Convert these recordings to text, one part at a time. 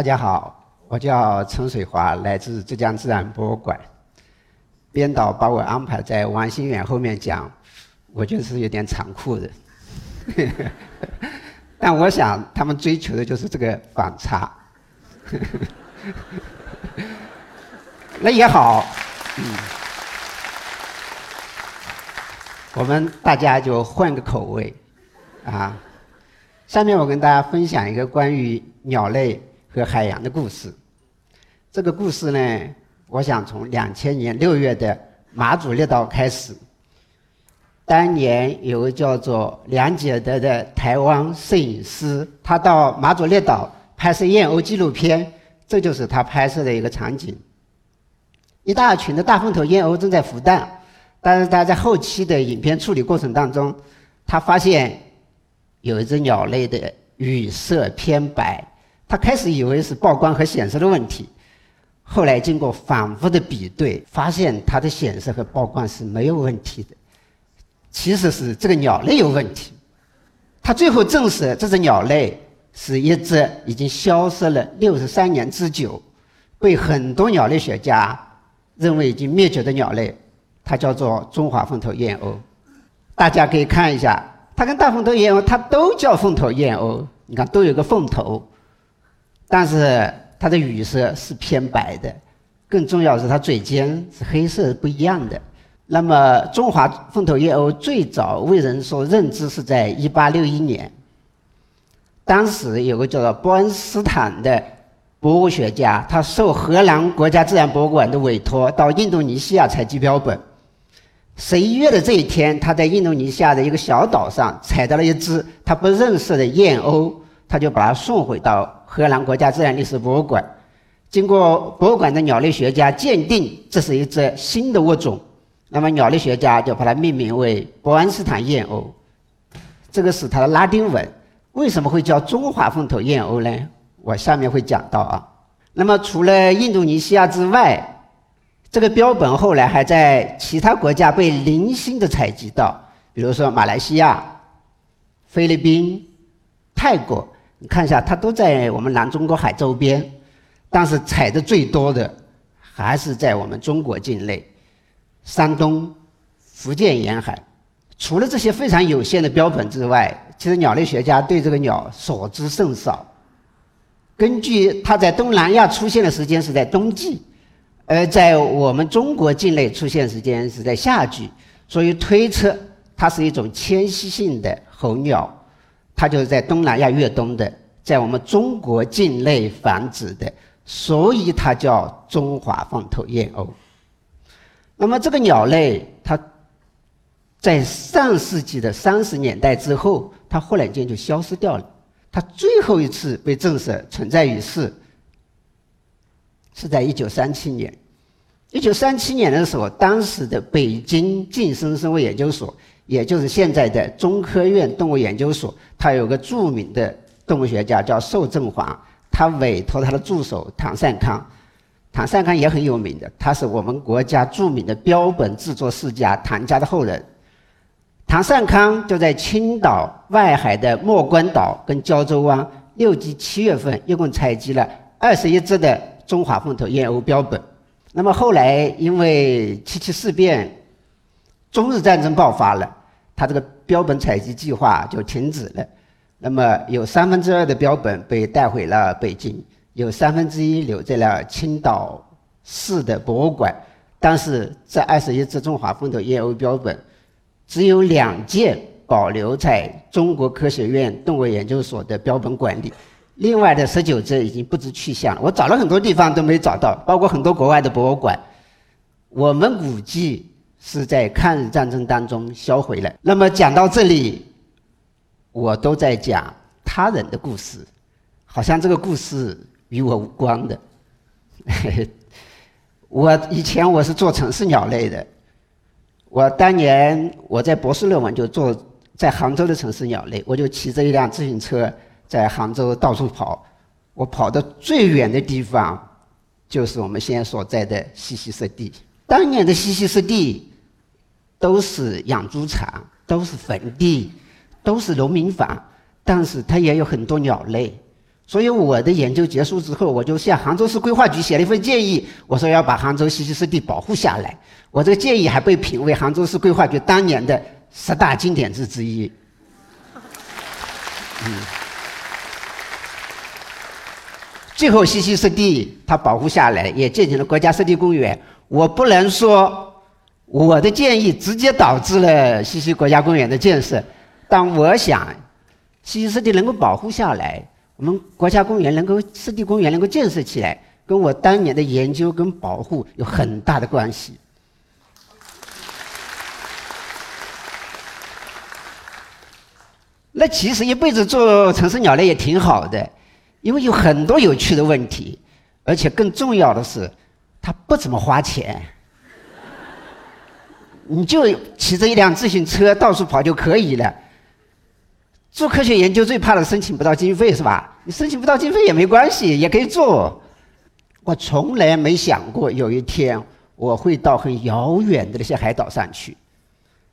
大家好，我叫陈水华，来自浙江自然博物馆。编导把我安排在王新远后面讲，我觉得是有点残酷的。但我想他们追求的就是这个反差。那也好，嗯，我们大家就换个口味，啊。下面我跟大家分享一个关于鸟类。和海洋的故事，这个故事呢，我想从两千年六月的马祖列岛开始。当年有个叫做梁杰德的台湾摄影师，他到马祖列岛拍摄燕鸥纪录片，这就是他拍摄的一个场景。一大群的大凤头燕鸥正在孵蛋，但是他在后期的影片处理过程当中，他发现有一只鸟类的羽色偏白。他开始以为是曝光和显示的问题，后来经过反复的比对，发现它的显示和曝光是没有问题的，其实是这个鸟类有问题。他最后证实这只鸟类是一只已经消失了六十三年之久，被很多鸟类学家认为已经灭绝的鸟类，它叫做中华凤头燕鸥。大家可以看一下，它跟大凤头燕鸥，它都叫凤头燕鸥，你看都有个凤头。但是它的羽色是偏白的，更重要的是它嘴尖是黑色，不一样的。那么中华凤头燕鸥最早为人所认知是在1861年，当时有个叫做波恩斯坦的博物学家，他受荷兰国家自然博物馆的委托到印度尼西亚采集标本。十一月的这一天，他在印度尼西亚的一个小岛上采到了一只他不认识的燕鸥，他就把它送回到。荷兰国家自然历史博物馆，经过博物馆的鸟类学家鉴定，这是一只新的物种。那么鸟类学家就把它命名为伯恩斯坦燕鸥，这个是它的拉丁文。为什么会叫中华凤头燕鸥呢？我下面会讲到啊。那么除了印度尼西亚之外，这个标本后来还在其他国家被零星的采集到，比如说马来西亚、菲律宾、泰国。你看一下，它都在我们南中国海周边，但是采的最多的还是在我们中国境内，山东、福建沿海。除了这些非常有限的标本之外，其实鸟类学家对这个鸟所知甚少。根据它在东南亚出现的时间是在冬季，而在我们中国境内出现时间是在夏季，所以推测它是一种迁徙性的候鸟。它就是在东南亚越冬的，在我们中国境内繁殖的，所以它叫中华凤头燕鸥。那么这个鸟类，它在上世纪的三十年代之后，它忽然间就消失掉了。它最后一次被证实存在于世，是在一九三七年。一九三七年的时候，当时的北京近生生物研究所。也就是现在的中科院动物研究所，它有个著名的动物学家叫寿正华，他委托他的助手唐善康，唐善康也很有名的，他是我们国家著名的标本制作世家唐家的后人。唐善康就在青岛外海的莫关岛跟胶州湾六季七月份，一共采集了二十一只的中华凤头燕鸥标本。那么后来因为七七事变，中日战争爆发了。他这个标本采集计划就停止了，那么有三分之二的标本被带回了北京，有三分之一留在了青岛市的博物馆。但是这二十一只中华凤头燕鸥标本，只有两件保留在中国科学院动物研究所的标本馆里，另外的十九只已经不知去向了。我找了很多地方都没找到，包括很多国外的博物馆。我们估计。是在抗日战争当中销毁了。那么讲到这里，我都在讲他人的故事，好像这个故事与我无关的。我以前我是做城市鸟类的，我当年我在博士论文就做在杭州的城市鸟类，我就骑着一辆自行车在杭州到处跑，我跑的最远的地方就是我们现在所在的西溪湿地。当年的西溪湿地。都是养猪场，都是坟地，都是农民房，但是它也有很多鸟类，所以我的研究结束之后，我就向杭州市规划局写了一份建议，我说要把杭州西溪湿地保护下来。我这个建议还被评为杭州市规划局当年的十大经典之之一。嗯，最后西溪湿地它保护下来，也建成了国家湿地公园。我不能说我的建议直接导致了西溪国家公园的建设，但我想西溪湿地能够保护下来。我们国家公园能够湿地公园能够建设起来，跟我当年的研究跟保护有很大的关系。那其实一辈子做城市鸟类也挺好的，因为有很多有趣的问题，而且更重要的是，它不怎么花钱，你就骑着一辆自行车到处跑就可以了。做科学研究最怕的申请不到经费是吧？你申请不到经费也没关系，也可以做。我从来没想过有一天我会到很遥远的那些海岛上去。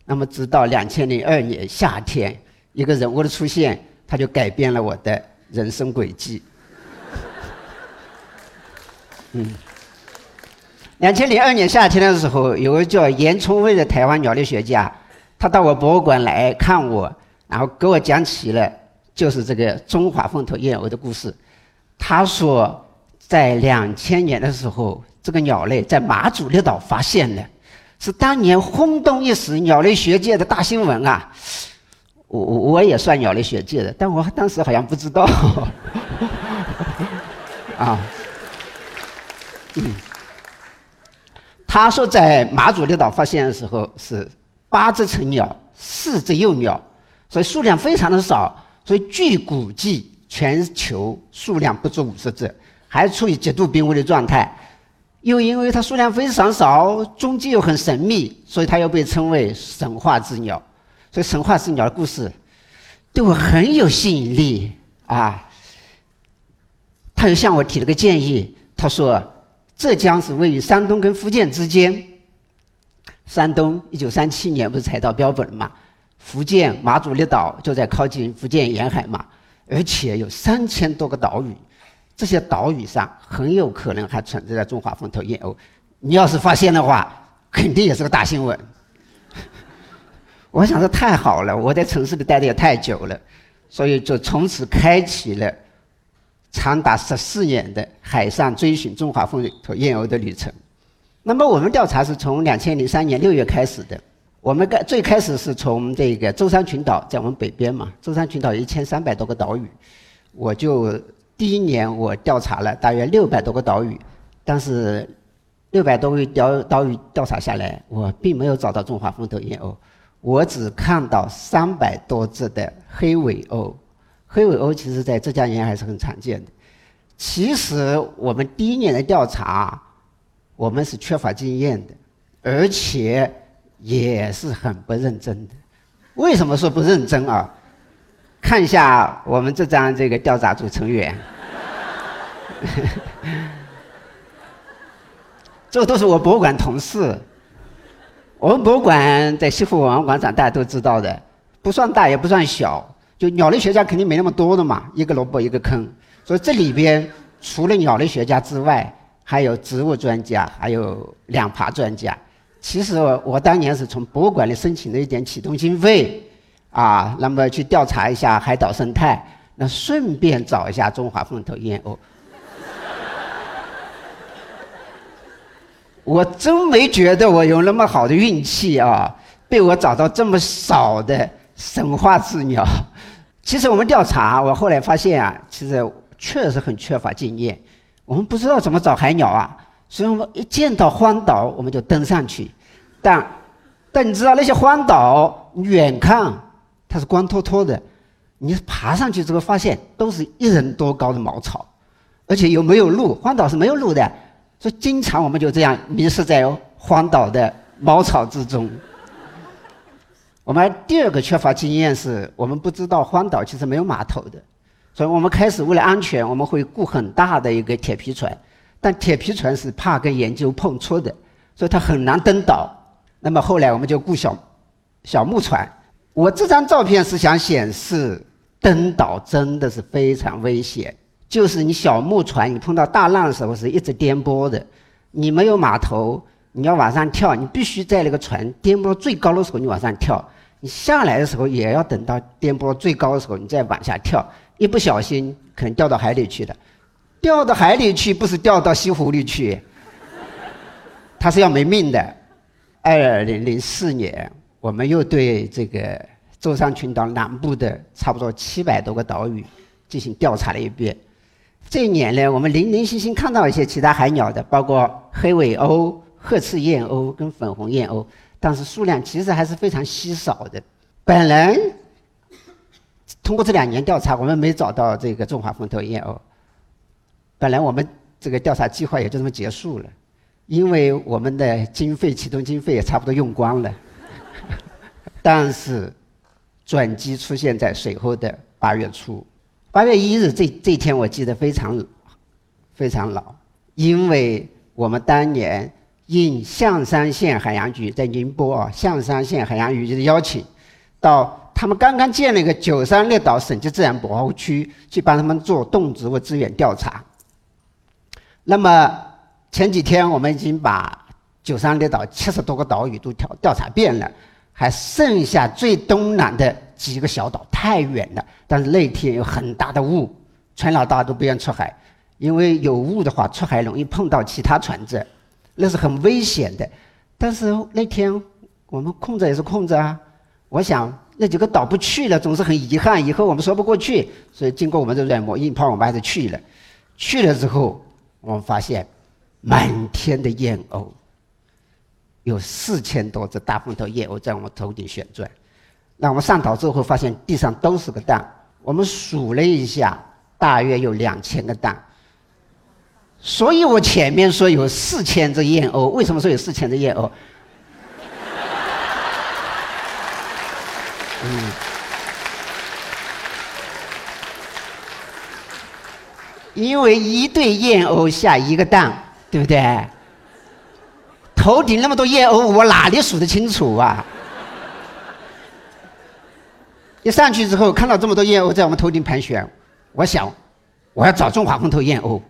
那么，直到两千零二年夏天，一个人物的出现，他就改变了我的人生轨迹。嗯，两千零二年夏天的时候，有个叫严聪威的台湾鸟类学家，他到我博物馆来看我。然后给我讲起了就是这个中华凤头燕鸥的故事。他说，在两千年的时候，这个鸟类在马祖列岛发现的，是当年轰动一时鸟类学界的大新闻啊！我我也算鸟类学界的，但我当时好像不知道。啊，嗯，他说在马祖列岛发现的时候是八只成鸟，四只幼鸟。所以数量非常的少，所以据估计全球数量不足五十只，还处于极度濒危的状态。又因为它数量非常少，踪迹又很神秘，所以它又被称为神话之鸟。所以神话之鸟的故事对我很有吸引力啊。他又向我提了个建议，他说浙江是位于山东跟福建之间，山东一九三七年不是采到标本了吗？福建马祖列岛就在靠近福建沿海嘛，而且有三千多个岛屿，这些岛屿上很有可能还存在着中华凤头燕鸥。你要是发现的话，肯定也是个大新闻。我想这太好了，我在城市里待的也太久了，所以就从此开启了长达十四年的海上追寻中华凤头燕鸥的旅程。那么我们调查是从两千零三年六月开始的。我们开最开始是从这个舟山群岛，在我们北边嘛，舟山群岛一千三百多个岛屿，我就第一年我调查了大约六百多个岛屿，但是六百多个岛岛屿调查下来，我并没有找到中华凤头燕鸥，我只看到三百多只的黑尾鸥，黑尾鸥其实在浙江沿海是很常见的。其实我们第一年的调查，我们是缺乏经验的，而且。也是很不认真的。为什么说不认真啊？看一下我们这张这个调查组成员，这都是我博物馆同事。我们博物馆在西湖文化广场，大家都知道的，不算大也不算小。就鸟类学家肯定没那么多的嘛，一个萝卜一个坑。所以这里边除了鸟类学家之外，还有植物专家，还有两爬专家。其实我我当年是从博物馆里申请了一点启动经费，啊，那么去调查一下海岛生态，那顺便找一下中华凤头燕鸥。我真没觉得我有那么好的运气啊，被我找到这么少的神话之鸟。其实我们调查，我后来发现啊，其实确实很缺乏经验，我们不知道怎么找海鸟啊。所以我们一见到荒岛，我们就登上去。但，但你知道那些荒岛，远看它是光秃秃的，你爬上去之后发现都是一人多高的茅草，而且又没有路，荒岛是没有路的，所以经常我们就这样迷失在荒岛的茅草之中。我们第二个缺乏经验是我们不知道荒岛其实没有码头的，所以我们开始为了安全，我们会雇很大的一个铁皮船。但铁皮船是怕跟研究碰触的，所以它很难登岛。那么后来我们就雇小小木船。我这张照片是想显示登岛真的是非常危险，就是你小木船，你碰到大浪的时候是一直颠簸的，你没有码头，你要往上跳，你必须在那个船颠簸最高的时候你往上跳，你下来的时候也要等到颠簸最高的时候你再往下跳，一不小心可能掉到海里去了，掉到海里去不是掉到西湖里去，他是要没命的。二零零四年，我们又对这个舟山群岛南部的差不多七百多个岛屿进行调查了一遍。这一年呢，我们零零星星看到一些其他海鸟的，包括黑尾鸥、褐翅燕鸥跟粉红燕鸥，但是数量其实还是非常稀少的。本人通过这两年调查，我们没找到这个中华凤头燕鸥。本来我们这个调查计划也就这么结束了，因为我们的经费启动经费也差不多用光了。但是转机出现在随后的八月初。八月一日，这这天我记得非常非常牢，因为我们当年应象山县海洋局在宁波啊，象山县海洋局的邀请，到他们刚刚建了一个九山列岛省级自然保护区，去帮他们做动植物资源调查。那么前几天我们已经把九山列岛七十多个岛屿都调调查遍了，还剩下最东南的。几个小岛太远了，但是那天有很大的雾，船老大都不愿出海，因为有雾的话出海容易碰到其他船只，那是很危险的。但是那天我们空着也是空着啊，我想那几个岛不去了，总是很遗憾，以后我们说不过去，所以经过我们的软磨硬泡，我们还是去了。去了之后，我们发现满天的燕鸥，有四千多只大凤头燕鸥在我们头顶旋转。那我们上岛之后发现地上都是个蛋，我们数了一下，大约有两千个蛋。所以我前面说有四千只燕鸥，为什么说有四千只燕鸥？嗯，因为一对燕鸥下一个蛋，对不对？头顶那么多燕鸥，我哪里数得清楚啊？一上去之后，看到这么多燕鸥在我们头顶盘旋，我想，我要找中华凤头燕鸥，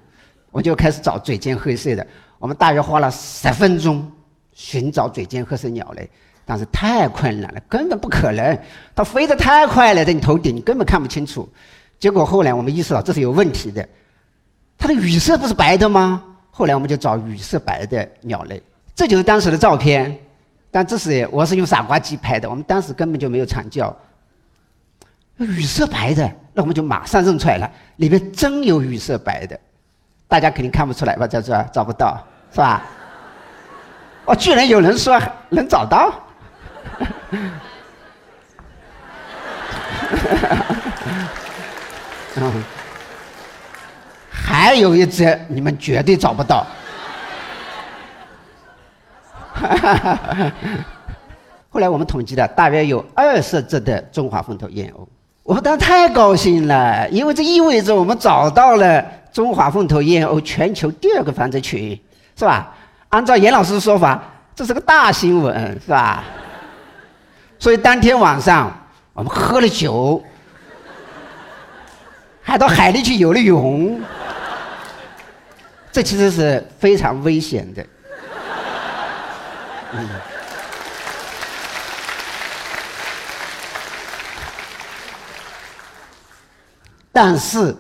我就开始找嘴尖褐色的。我们大约花了十分钟寻找嘴尖褐色鸟类，但是太困难了，根本不可能。它飞得太快了，在你头顶，你根本看不清楚。结果后来我们意识到这是有问题的，它的羽色不是白的吗？后来我们就找羽色白的鸟类，这就是当时的照片。但这是我是用傻瓜机拍的，我们当时根本就没有长焦。羽色白的，那我们就马上认出来了，里面真有羽色白的，大家肯定看不出来吧？在这找不到，是吧？哦，居然有人说能找到，嗯，还有一只你们绝对找不到，后来我们统计了，大约有二十只的中华凤头燕鸥。我们当时太高兴了，因为这意味着我们找到了中华凤头燕鸥全球第二个繁殖群，是吧？按照严老师的说法，这是个大新闻，是吧？所以当天晚上我们喝了酒，还到海里去游了泳，这其实是非常危险的。嗯。但是，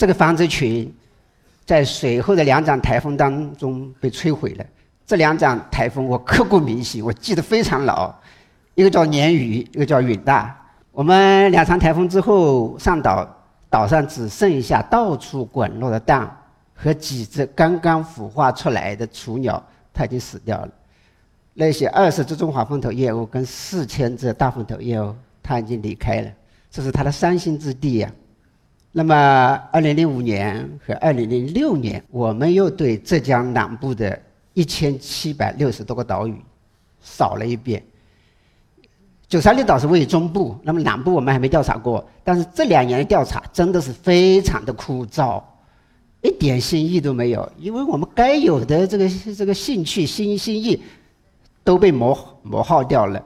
这个繁殖群在随后的两场台风当中被摧毁了。这两场台风我刻骨铭心，我记得非常牢。一个叫鲶鱼，一个叫允大。我们两场台风之后上岛，岛上只剩下到处滚落的蛋和几只刚刚孵化出来的雏鸟，它已经死掉了。那些二十只中华凤头燕鸥跟四千只大凤头燕鸥，它已经离开了。这是它的伤心之地呀。那么，二零零五年和二零零六年，我们又对浙江南部的一千七百六十多个岛屿扫了一遍。九三六岛是位于中部，那么南部我们还没调查过。但是这两年的调查真的是非常的枯燥，一点新意都没有，因为我们该有的这个这个兴趣、新新意都被磨磨耗掉了。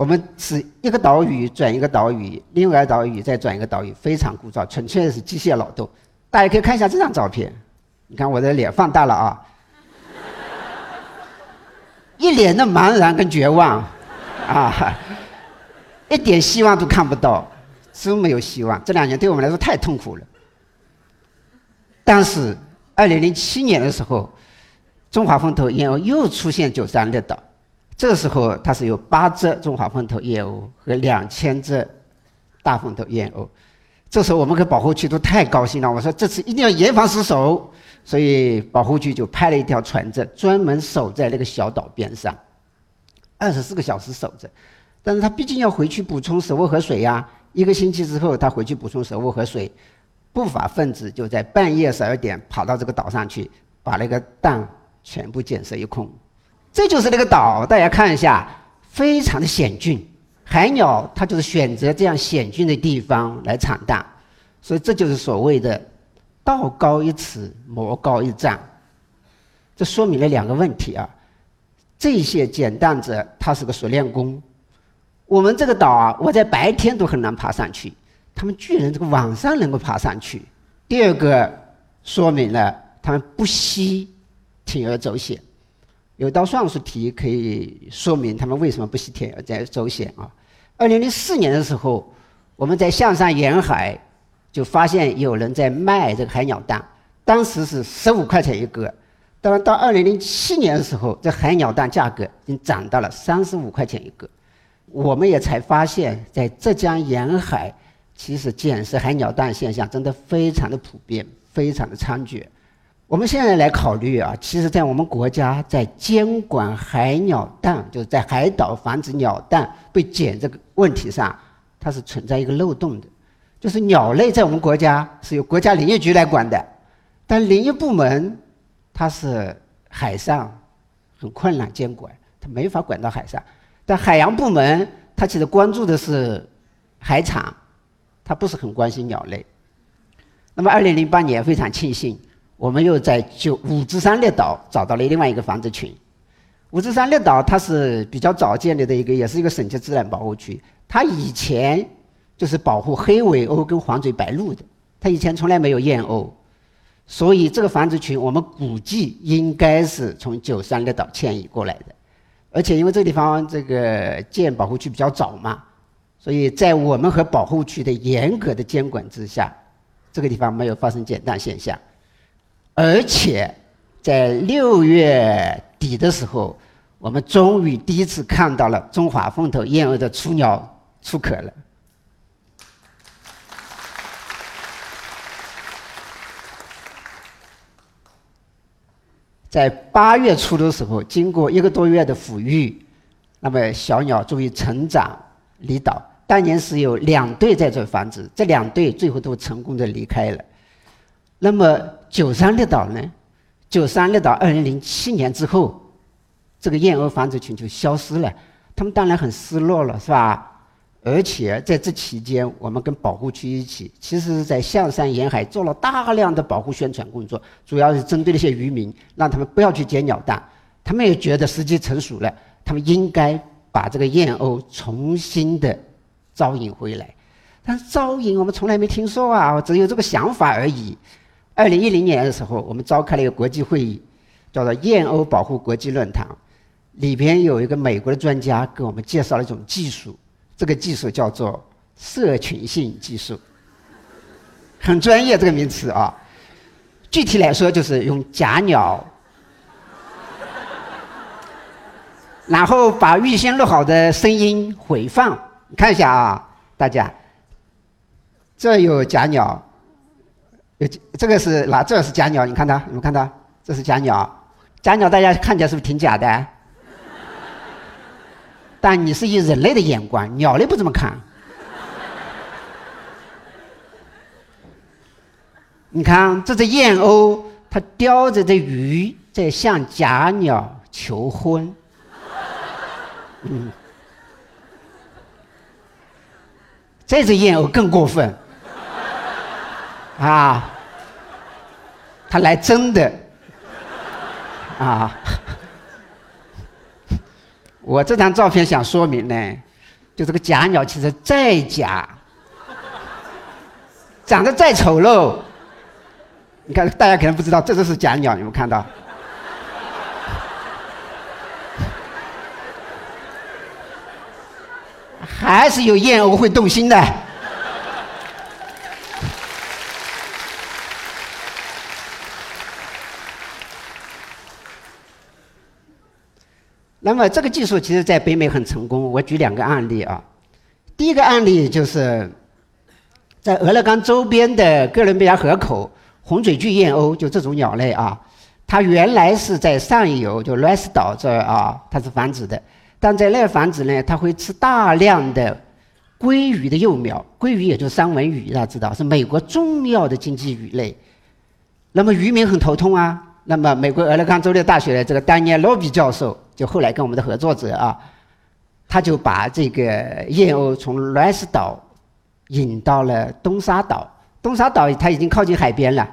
我们是一个岛屿转一个岛屿，另外一个岛屿再转一个岛屿，非常枯燥，纯粹是机械劳动。大家可以看一下这张照片，你看我的脸放大了啊，一脸的茫然跟绝望，啊，一点希望都看不到，真没有希望。这两年对我们来说太痛苦了。但是，二零零七年的时候，中华风头燕鸥又出现九三列岛，这个时候它是有八只中华风头燕鸥和两千只大风头燕鸥，这时候我们跟保护区都太高兴了。我说这次一定要严防死守，所以保护区就派了一条船只专门守在那个小岛边上，二十四个小时守着。但是他毕竟要回去补充食物和水呀，一个星期之后他回去补充食物和水。不法分子就在半夜十二点跑到这个岛上去，把那个蛋全部捡拾一空。这就是那个岛，大家看一下，非常的险峻。海鸟它就是选择这样险峻的地方来产蛋，所以这就是所谓的“道高一尺，魔高一丈”。这说明了两个问题啊：这些捡蛋者他是个熟练工，我们这个岛啊，我在白天都很难爬上去。他们居然这个晚上能够爬上去。第二个说明了他们不惜铤而走险。有道算术题可以说明他们为什么不惜铤而走险啊？二零零四年的时候，我们在象山沿海就发现有人在卖这个海鸟蛋，当时是十五块钱一个。当然到二零零七年的时候，这海鸟蛋价格已经涨到了三十五块钱一个。我们也才发现，在浙江沿海。其实捡拾海鸟蛋现象真的非常的普遍，非常的猖獗。我们现在来考虑啊，其实，在我们国家在监管海鸟蛋，就是在海岛防止鸟蛋被捡这个问题上，它是存在一个漏洞的。就是鸟类在我们国家是由国家林业局来管的，但林业部门它是海上很困难监管，它没法管到海上。但海洋部门它其实关注的是海产。它不是很关心鸟类。那么，二零零八年非常庆幸，我们又在就五指山列岛找到了另外一个繁殖群。五指山列岛它是比较早建立的一个，也是一个省级自然保护区。它以前就是保护黑尾鸥跟黄嘴白鹭的，它以前从来没有燕鸥，所以这个繁殖群我们估计应该是从九山列岛迁移过来的。而且因为这个地方这个建保护区比较早嘛。所以在我们和保护区的严格的监管之下，这个地方没有发生减蛋现象，而且在六月底的时候，我们终于第一次看到了中华凤头燕鸥的雏鸟出壳了。在八月初的时候，经过一个多月的抚育，那么小鸟终于成长离岛。当年是有两对在这繁殖，这两对最后都成功的离开了。那么九三列岛呢？九三列岛二零零七年之后，这个燕鸥繁殖群就消失了，他们当然很失落了，是吧？而且在这期间，我们跟保护区一起，其实是在象山沿海做了大量的保护宣传工作，主要是针对那些渔民，让他们不要去捡鸟蛋。他们也觉得时机成熟了，他们应该把这个燕鸥重新的。招引回来，但是招引我们从来没听说啊，只有这个想法而已。二零一零年的时候，我们召开了一个国际会议，叫做燕鸥保护国际论坛，里边有一个美国的专家给我们介绍了一种技术，这个技术叫做社群性技术，很专业这个名词啊。具体来说，就是用假鸟，然后把预先录好的声音回放。看一下啊，大家，这有假鸟，这个是哪？这是假鸟，你看到？你们看到？这是假鸟，假鸟大家看起来是不是挺假的？但你是以人类的眼光，鸟类不这么看。你看这只燕鸥，它叼着这鱼在向假鸟求婚。嗯。这只燕鸥更过分，啊，他来真的，啊，我这张照片想说明呢，就这个假鸟其实再假，长得再丑陋。你看，大家可能不知道，这就是假鸟，你们看到？还是有燕鸥会动心的。那么这个技术其实在北美很成功。我举两个案例啊。第一个案例就是在俄勒冈周边的哥伦比亚河口，红嘴巨燕鸥就这种鸟类啊，它原来是在上游就拉斯岛这儿啊，它是繁殖的。但在那儿繁殖呢，它会吃大量的鲑鱼的幼苗。鲑鱼也就是三文鱼，大家知道是美国重要的经济鱼类。那么渔民很头痛啊。那么美国俄勒冈州立大学的这个丹尼尔·罗比教授。就后来跟我们的合作者啊，他就把这个燕鸥从 Rice 岛引到了东沙岛。东沙岛它已经靠近海边了，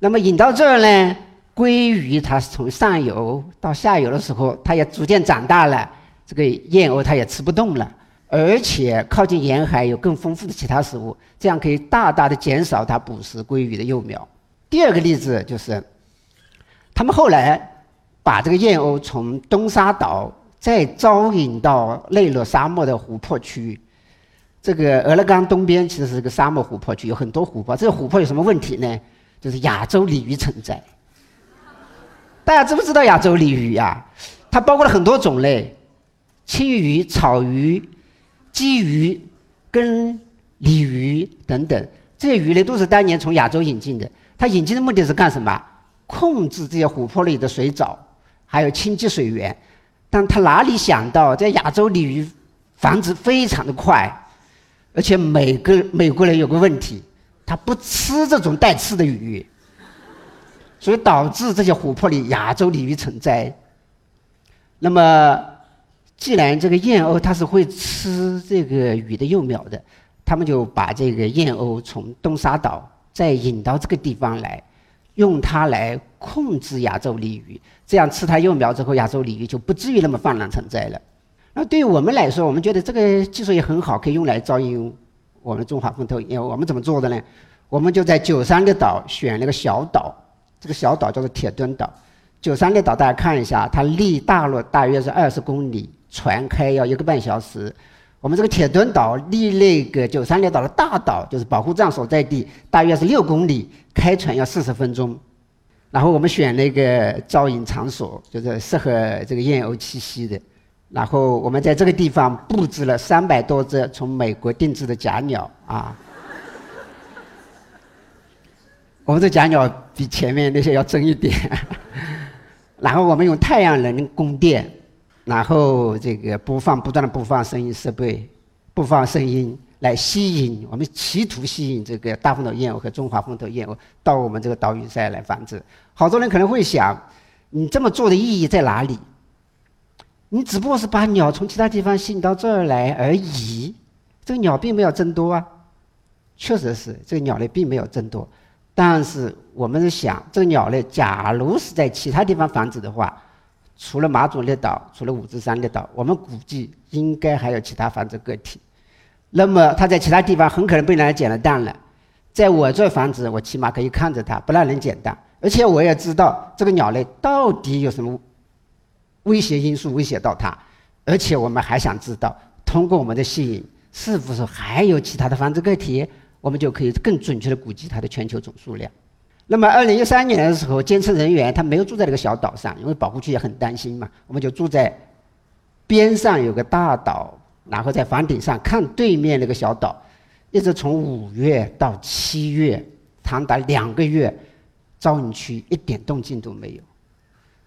那么引到这儿呢，鲑鱼它从上游到下游的时候，它也逐渐长大了，这个燕鸥它也吃不动了，而且靠近沿海有更丰富的其他食物，这样可以大大的减少它捕食鲑鱼的幼苗。第二个例子就是，他们后来。把这个燕鸥从东沙岛再招引到内陆沙漠的湖泊区域。这个俄勒冈东边其实是个沙漠湖泊区，有很多湖泊。这个湖泊有什么问题呢？就是亚洲鲤鱼存在。大家知不知道亚洲鲤鱼呀？它包括了很多种类：青鱼、草鱼、鲫鱼、跟鲤鱼等等。这些鱼类都是当年从亚洲引进的。它引进的目的是干什么？控制这些湖泊里的水藻。还有清洁水源，但他哪里想到，在亚洲鲤鱼繁殖非常的快，而且每个美国人有个问题，他不吃这种带刺的鱼，所以导致这些湖泊里亚洲鲤鱼成灾。那么，既然这个燕鸥它是会吃这个鱼的幼苗的，他们就把这个燕鸥从东沙岛再引到这个地方来。用它来控制亚洲鲤鱼，这样吃它幼苗之后，亚洲鲤鱼就不至于那么泛滥成灾了。那对于我们来说，我们觉得这个技术也很好，可以用来招引我们中华风头燕。我们怎么做的呢？我们就在九三个岛选了个小岛，这个小岛叫做铁墩岛。九三个岛大家看一下，它离大陆大约是二十公里，船开要一个半小时。我们这个铁墩岛离那个九三列岛的大岛，就是保护站所在地，大约是六公里，开船要四十分钟。然后我们选那个招引场所，就是适合这个燕鸥栖息的。然后我们在这个地方布置了三百多只从美国定制的假鸟啊。我们这假鸟比前面那些要真一点。然后我们用太阳能供电。然后这个播放不断的播放声音设备，播放声音来吸引我们，企图吸引这个大风头燕鸥和中华风头燕鸥到我们这个岛屿上来繁殖。好多人可能会想，你这么做的意义在哪里？你只不过是把鸟从其他地方吸引到这儿来而已，这个鸟并没有增多啊。确实是这个鸟类并没有增多，但是我们是想，这个鸟类假如是在其他地方繁殖的话。除了马祖列岛，除了五指山列岛，我们估计应该还有其他繁殖个体。那么它在其他地方很可能被人家捡了蛋了，在我这繁殖，我起码可以看着它，不让人捡蛋，而且我也知道这个鸟类到底有什么威胁因素威胁到它，而且我们还想知道，通过我们的吸引，是不是还有其他的繁殖个体，我们就可以更准确的估计它的全球总数量。那么，二零一三年的时候，监测人员他没有住在那个小岛上，因为保护区也很担心嘛。我们就住在边上有个大岛，然后在房顶上看对面那个小岛，一直从五月到七月，长达两个月，招引区一点动静都没有。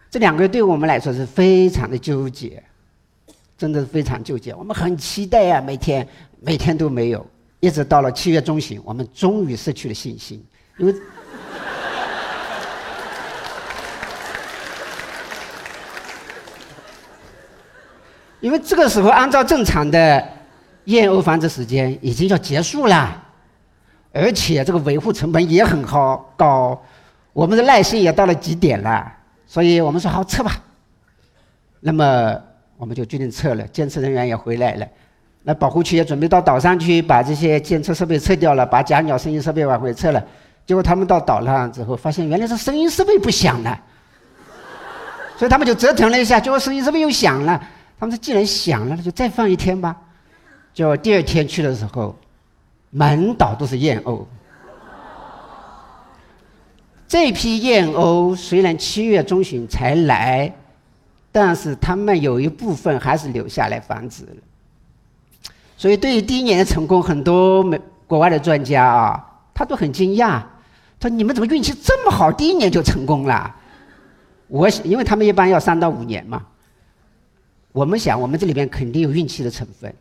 这两个月对我们来说是非常的纠结，真的是非常纠结。我们很期待啊，每天每天都没有，一直到了七月中旬，我们终于失去了信心，因为。因为这个时候，按照正常的燕鸥繁殖时间已经要结束了，而且这个维护成本也很高，高，我们的耐心也到了极点了，所以我们说好撤吧。那么我们就决定撤了，监测人员也回来了。那保护区也准备到岛上去把这些监测设备撤掉了，把假鸟声音设备往回撤了。结果他们到岛上之后，发现原来是声音设备不响了，所以他们就折腾了一下，结果声音设备又响了。他们说既然响了，那就再放一天吧。就第二天去的时候，满岛都是燕鸥。这批燕鸥虽然七月中旬才来，但是他们有一部分还是留下来繁殖了。所以对于第一年的成功，很多美国外的专家啊，他都很惊讶。说：“你们怎么运气这么好，第一年就成功了？”我因为他们一般要三到五年嘛。我们想，我们这里边肯定有运气的成分，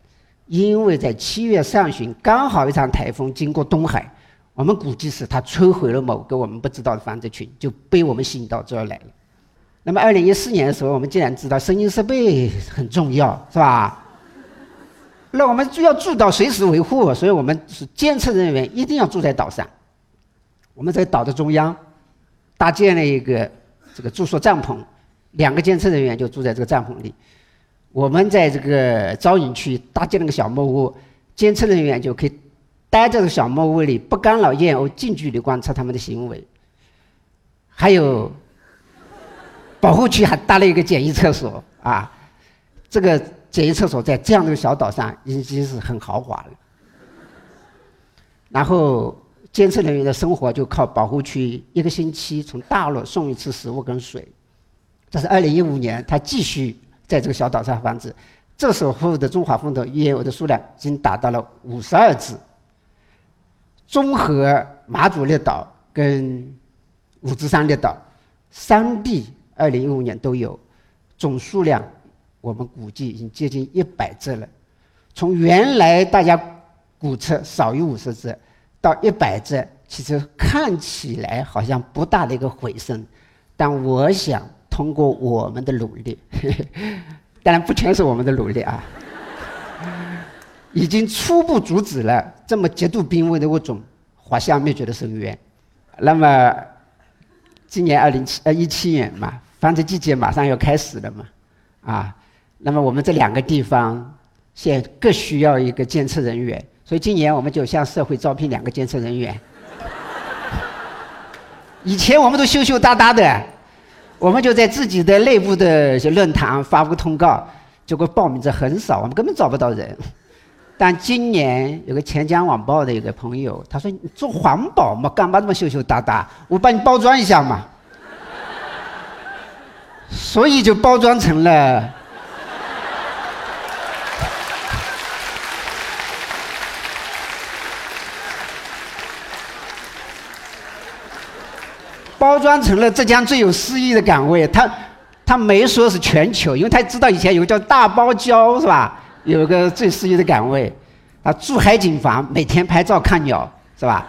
因为在七月上旬刚好一场台风经过东海，我们估计是它摧毁了某个我们不知道的繁殖群，就被我们吸引到这儿来了。那么，二零一四年的时候，我们既然知道声音设备很重要，是吧？那我们就要住岛随时维护，所以我们是监测人员一定要住在岛上。我们在岛的中央搭建了一个这个住宿帐篷，两个监测人员就住在这个帐篷里。我们在这个招引区搭建了个小木屋，监测人员就可以待在这个小木屋里，不干扰燕鸥，近距离观察它们的行为。还有保护区还搭了一个简易厕所啊，这个简易厕所在这样的小岛上已经是很豪华了。然后。监测人员的生活就靠保护区一个星期从大陆送一次食物跟水。这是二零一五年，他继续在这个小岛上繁殖。这时候的中华风头燕鸥的数量已经达到了五十二只。综合马祖列岛跟五指山列岛三地，二零一五年都有，总数量我们估计已经接近一百只了。从原来大家估测少于五十只。到一百只，其实看起来好像不大的一个回升，但我想通过我们的努力，当然不全是我们的努力啊，已经初步阻止了这么极度濒危的物种滑向灭绝的深渊。那么，今年二零七呃一七年嘛，繁殖季节马上要开始了嘛，啊，那么我们这两个地方现各需要一个监测人员。所以今年我们就向社会招聘两个监测人员。以前我们都羞羞答答的，我们就在自己的内部的一些论坛发布通告，结果报名者很少，我们根本找不到人。但今年有个钱江晚报的一个朋友，他说：“你做环保嘛，干嘛这么羞羞答答？我帮你包装一下嘛。”所以就包装成了。包装成了浙江最有诗意的岗位，他他没说是全球，因为他知道以前有个叫大包胶是吧？有个最诗意的岗位，啊，住海景房，每天拍照看鸟是吧？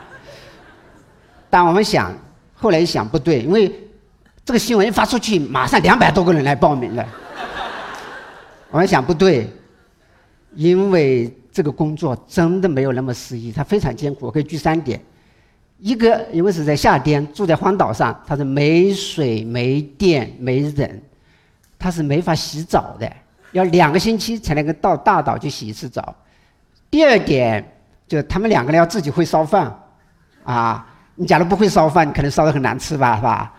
但我们想，后来一想不对，因为这个新闻一发出去，马上两百多个人来报名了。我们想不对，因为这个工作真的没有那么诗意，它非常艰苦。我可以举三点。一个，因为是在夏天，住在荒岛上，它是没水、没电、没人，它是没法洗澡的，要两个星期才能够到大岛去洗一次澡。第二点，就他们两个人要自己会烧饭，啊，你假如不会烧饭，你可能烧的很难吃吧，是吧？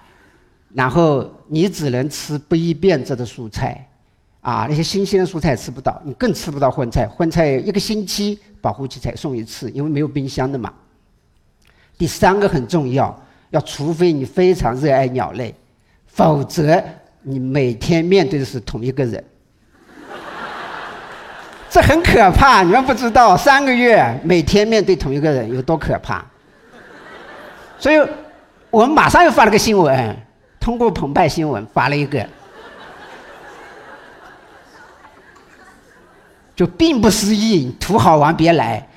然后你只能吃不易变质的蔬菜，啊，那些新鲜的蔬菜吃不到，你更吃不到荤菜，荤菜一个星期保护期才送一次，因为没有冰箱的嘛。第三个很重要，要除非你非常热爱鸟类，否则你每天面对的是同一个人，这很可怕。你们不知道，三个月每天面对同一个人有多可怕。所以，我们马上又发了个新闻，通过澎湃新闻发了一个，就并不适宜，图好玩别来。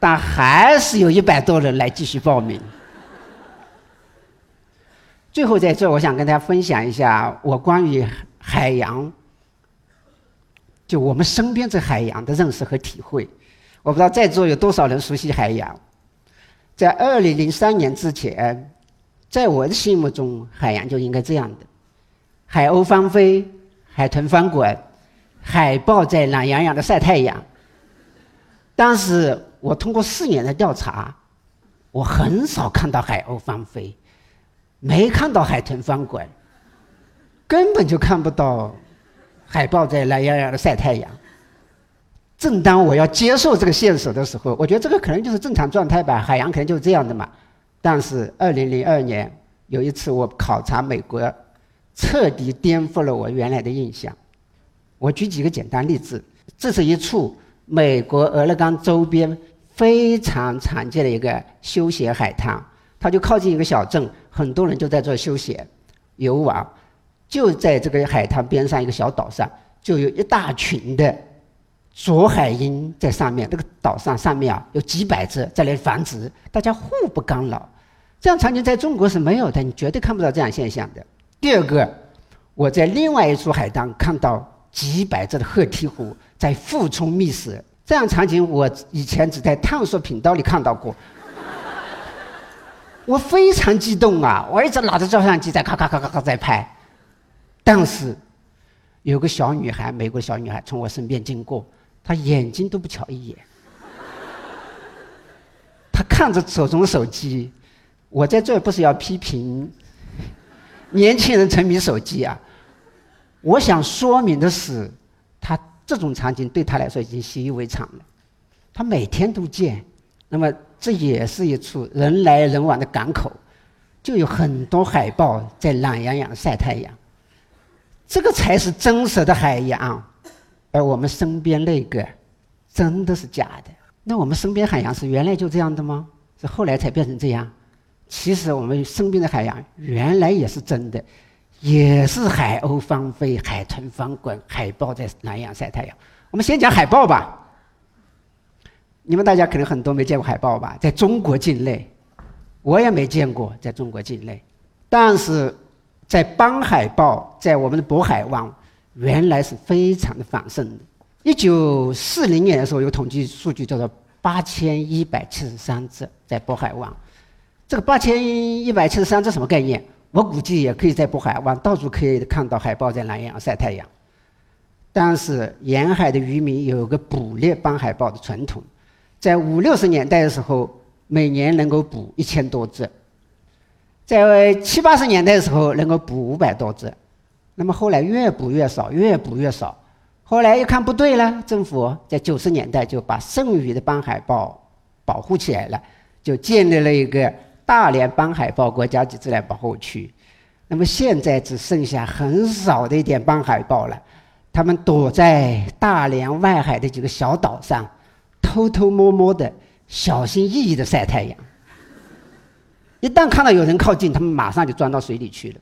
但还是有一百多人来继续报名。最后在这，我想跟大家分享一下我关于海洋，就我们身边这海洋的认识和体会。我不知道在座有多少人熟悉海洋。在二零零三年之前，在我的心目中，海洋就应该这样的：海鸥翻飞，海豚翻滚，海豹在懒洋洋的晒太阳。但是我通过四年的调查，我很少看到海鸥翻飞，没看到海豚翻滚，根本就看不到海豹在懒洋洋的晒太阳。正当我要接受这个现实的时候，我觉得这个可能就是正常状态吧，海洋可能就是这样的嘛。但是二零零二年有一次我考察美国，彻底颠覆了我原来的印象。我举几个简单例子，这是一处美国俄勒冈周边非常常见的一个休闲海滩，它就靠近一个小镇，很多人就在这休闲游玩。就在这个海滩边上一个小岛上，就有一大群的。左海鹰在上面，这个岛上上面啊有几百只在那繁殖，大家互不干扰。这样场景在中国是没有的，你绝对看不到这样现象的。第二个，我在另外一处海滩看到几百只的褐鹈鹕在俯冲觅食，这样场景我以前只在探索频道里看到过。我非常激动啊，我一直拿着照相机在咔咔咔咔咔在拍。但是有个小女孩，美国小女孩从我身边经过。她眼睛都不瞧一眼，她看着手中的手机。我在这不是要批评年轻人沉迷手机啊，我想说明的是，他这种场景对他来说已经习以为常了，他每天都见。那么这也是一处人来人往的港口，就有很多海豹在懒洋洋晒太阳，这个才是真实的海洋。而我们身边那个，真的是假的？那我们身边海洋是原来就这样的吗？是后来才变成这样？其实我们身边的海洋原来也是真的，也是海鸥翻飞、海豚翻滚、海豹在南洋晒太阳。我们先讲海豹吧。你们大家可能很多没见过海豹吧？在中国境内，我也没见过，在中国境内。但是在斑海豹在我们的渤海湾。原来是非常的繁盛的。一九四零年的时候，有统计数据叫做八千一百七十三只在渤海湾。这个八千一百七十三只什么概念？我估计也可以在渤海湾到处可以看到海豹在南洋晒太阳。但是沿海的渔民有个捕猎斑海豹的传统，在五六十年代的时候，每年能够捕一千多只；在七八十年代的时候，能够捕五百多只。那么后来越捕越少，越捕越少。后来一看不对了，政府在九十年代就把剩余的斑海豹保护起来了，就建立了一个大连斑海豹国家级自然保护区。那么现在只剩下很少的一点斑海豹了，它们躲在大连外海的几个小岛上，偷偷摸摸的、小心翼翼的晒太阳。一旦看到有人靠近，它们马上就钻到水里去了。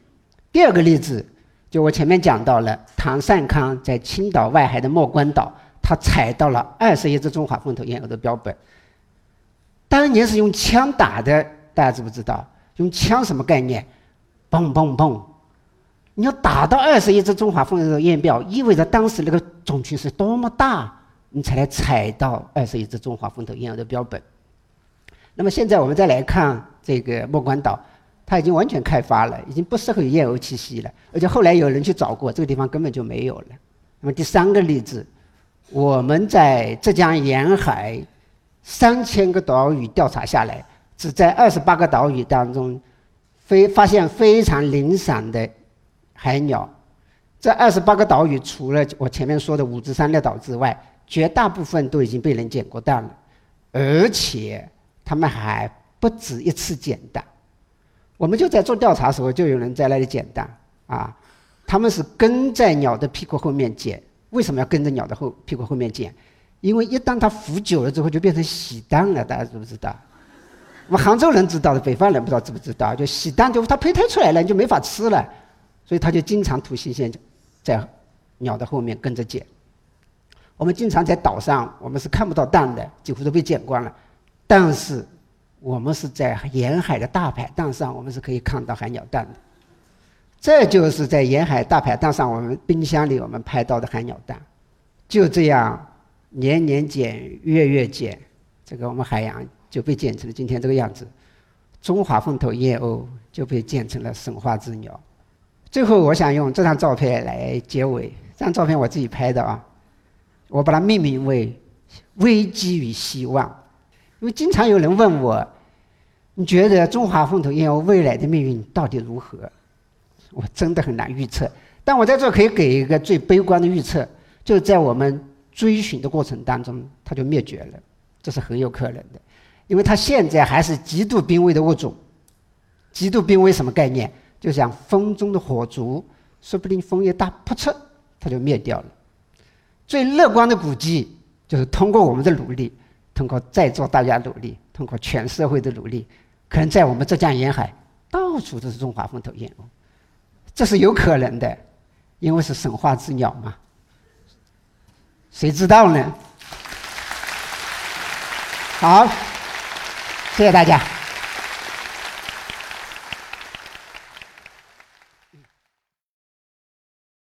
第二个例子。就我前面讲到了，唐善康在青岛外海的莫关岛，他采到了二十一只中华凤头燕鸥的标本。当年是用枪打的，大家知不知道？用枪什么概念？嘣嘣嘣！你要打到二十一只中华凤头燕标，意味着当时那个种群是多么大，你才能采到二十一只中华凤头燕鸥的标本。那么现在我们再来看这个莫关岛。它已经完全开发了，已经不适合燕鸥栖息了。而且后来有人去找过，这个地方根本就没有了。那么第三个例子，我们在浙江沿海三千个岛屿调查下来，只在二十八个岛屿当中非发现非常零散的海鸟。这二十八个岛屿除了我前面说的五指山列岛之外，绝大部分都已经被人捡过蛋了，而且他们还不止一次捡蛋。我们就在做调查的时候，就有人在那里捡蛋啊，他们是跟在鸟的屁股后面捡。为什么要跟着鸟的后屁股后面捡？因为一旦它孵久了之后，就变成喜蛋了。大家知不知道？我们杭州人知道的，北方人不知道知不知道？就喜蛋，就它胚胎出来了，你就没法吃了，所以它就经常吐新鲜，在鸟的后面跟着捡。我们经常在岛上，我们是看不到蛋的，几乎都被捡光了，但是。我们是在沿海的大排档上，我们是可以看到海鸟蛋的。这就是在沿海大排档上，我们冰箱里我们拍到的海鸟蛋。就这样，年年捡，月月捡，这个我们海洋就被捡成了今天这个样子。中华凤头燕鸥就被建成了神话之鸟。最后，我想用这张照片来结尾。这张照片我自己拍的啊，我把它命名为危机与希望。因为经常有人问我，你觉得中华凤头燕鸥未来的命运到底如何？我真的很难预测。但我在这可以给一个最悲观的预测，就是在我们追寻的过程当中，它就灭绝了，这是很有可能的。因为它现在还是极度濒危的物种。极度濒危什么概念？就像风中的火烛，说不定风一大，扑哧，它就灭掉了。最乐观的估计就是通过我们的努力，通过在座大家努力，通过全社会的努力，可能在我们浙江沿海到处都是中华凤头燕鸥，这是有可能的，因为是神话之鸟嘛。谁知道呢？好，谢谢大家。